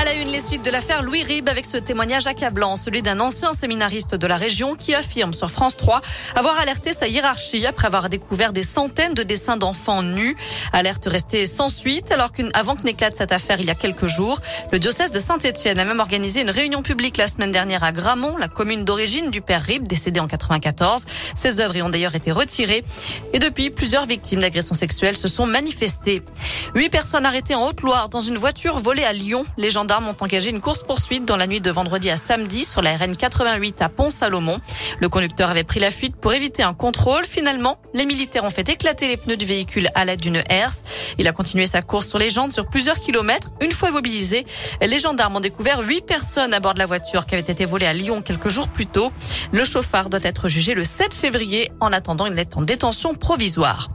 À la une, les suites de l'affaire Louis Rib avec ce témoignage accablant, celui d'un ancien séminariste de la région qui affirme sur France 3 avoir alerté sa hiérarchie après avoir découvert des centaines de dessins d'enfants nus. Alerte restée sans suite alors qu'avant que n'éclate cette affaire il y a quelques jours, le diocèse de Saint-Etienne a même organisé une réunion publique la semaine dernière à Gramont, la commune d'origine du père Rib, décédé en 94. Ses œuvres y ont d'ailleurs été retirées. Et depuis, plusieurs victimes d'agressions sexuelles se sont manifestées. Huit personnes arrêtées en Haute-Loire dans une voiture volée à Lyon. Les gens gendarmes ont engagé une course-poursuite dans la nuit de vendredi à samedi sur la RN 88 à Pont-Salomon. Le conducteur avait pris la fuite pour éviter un contrôle. Finalement, les militaires ont fait éclater les pneus du véhicule à l'aide d'une herse. Il a continué sa course sur les jantes sur plusieurs kilomètres. Une fois mobilisés, les gendarmes ont découvert huit personnes à bord de la voiture qui avait été volée à Lyon quelques jours plus tôt. Le chauffard doit être jugé le 7 février. En attendant, il est en détention provisoire.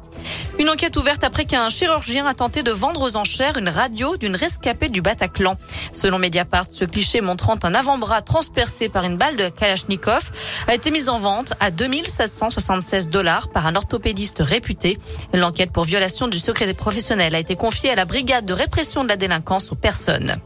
Une enquête ouverte après qu'un chirurgien a tenté de vendre aux enchères une radio d'une rescapée du Bataclan. Selon Mediapart, ce cliché montrant un avant-bras transpercé par une balle de Kalachnikov a été mis en vente à 2776 dollars par un orthopédiste réputé. L'enquête pour violation du secret des professionnels a été confiée à la brigade de répression de la délinquance aux personnes.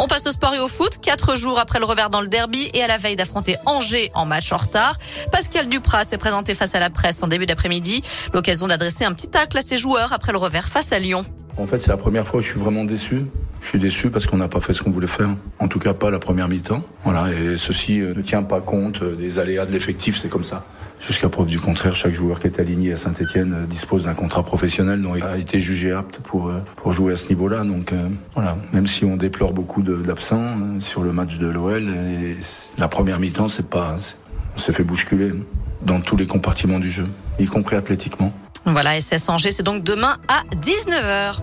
On passe au sport et au foot. Quatre jours après le revers dans le derby et à la veille d'affronter Angers en match en retard, Pascal Duprat s'est présenté face à la presse en début d'après-midi. L'occasion d'adresser un petit tacle à ses joueurs après le revers face à Lyon. En fait, c'est la première fois où je suis vraiment déçu. Je suis déçu parce qu'on n'a pas fait ce qu'on voulait faire. En tout cas, pas la première mi-temps. Voilà, et ceci euh, ne tient pas compte euh, des aléas de l'effectif, c'est comme ça. Jusqu'à preuve du contraire, chaque joueur qui est aligné à Saint-Etienne euh, dispose d'un contrat professionnel dont il a été jugé apte pour, pour jouer à ce niveau-là. Donc voilà, même si on déplore beaucoup d'absents sur le match de l'OL, la première mi-temps, c'est pas, on s'est fait bousculer dans tous les compartiments du jeu, y compris athlétiquement. Voilà, SS Angers, c'est donc demain à 19h.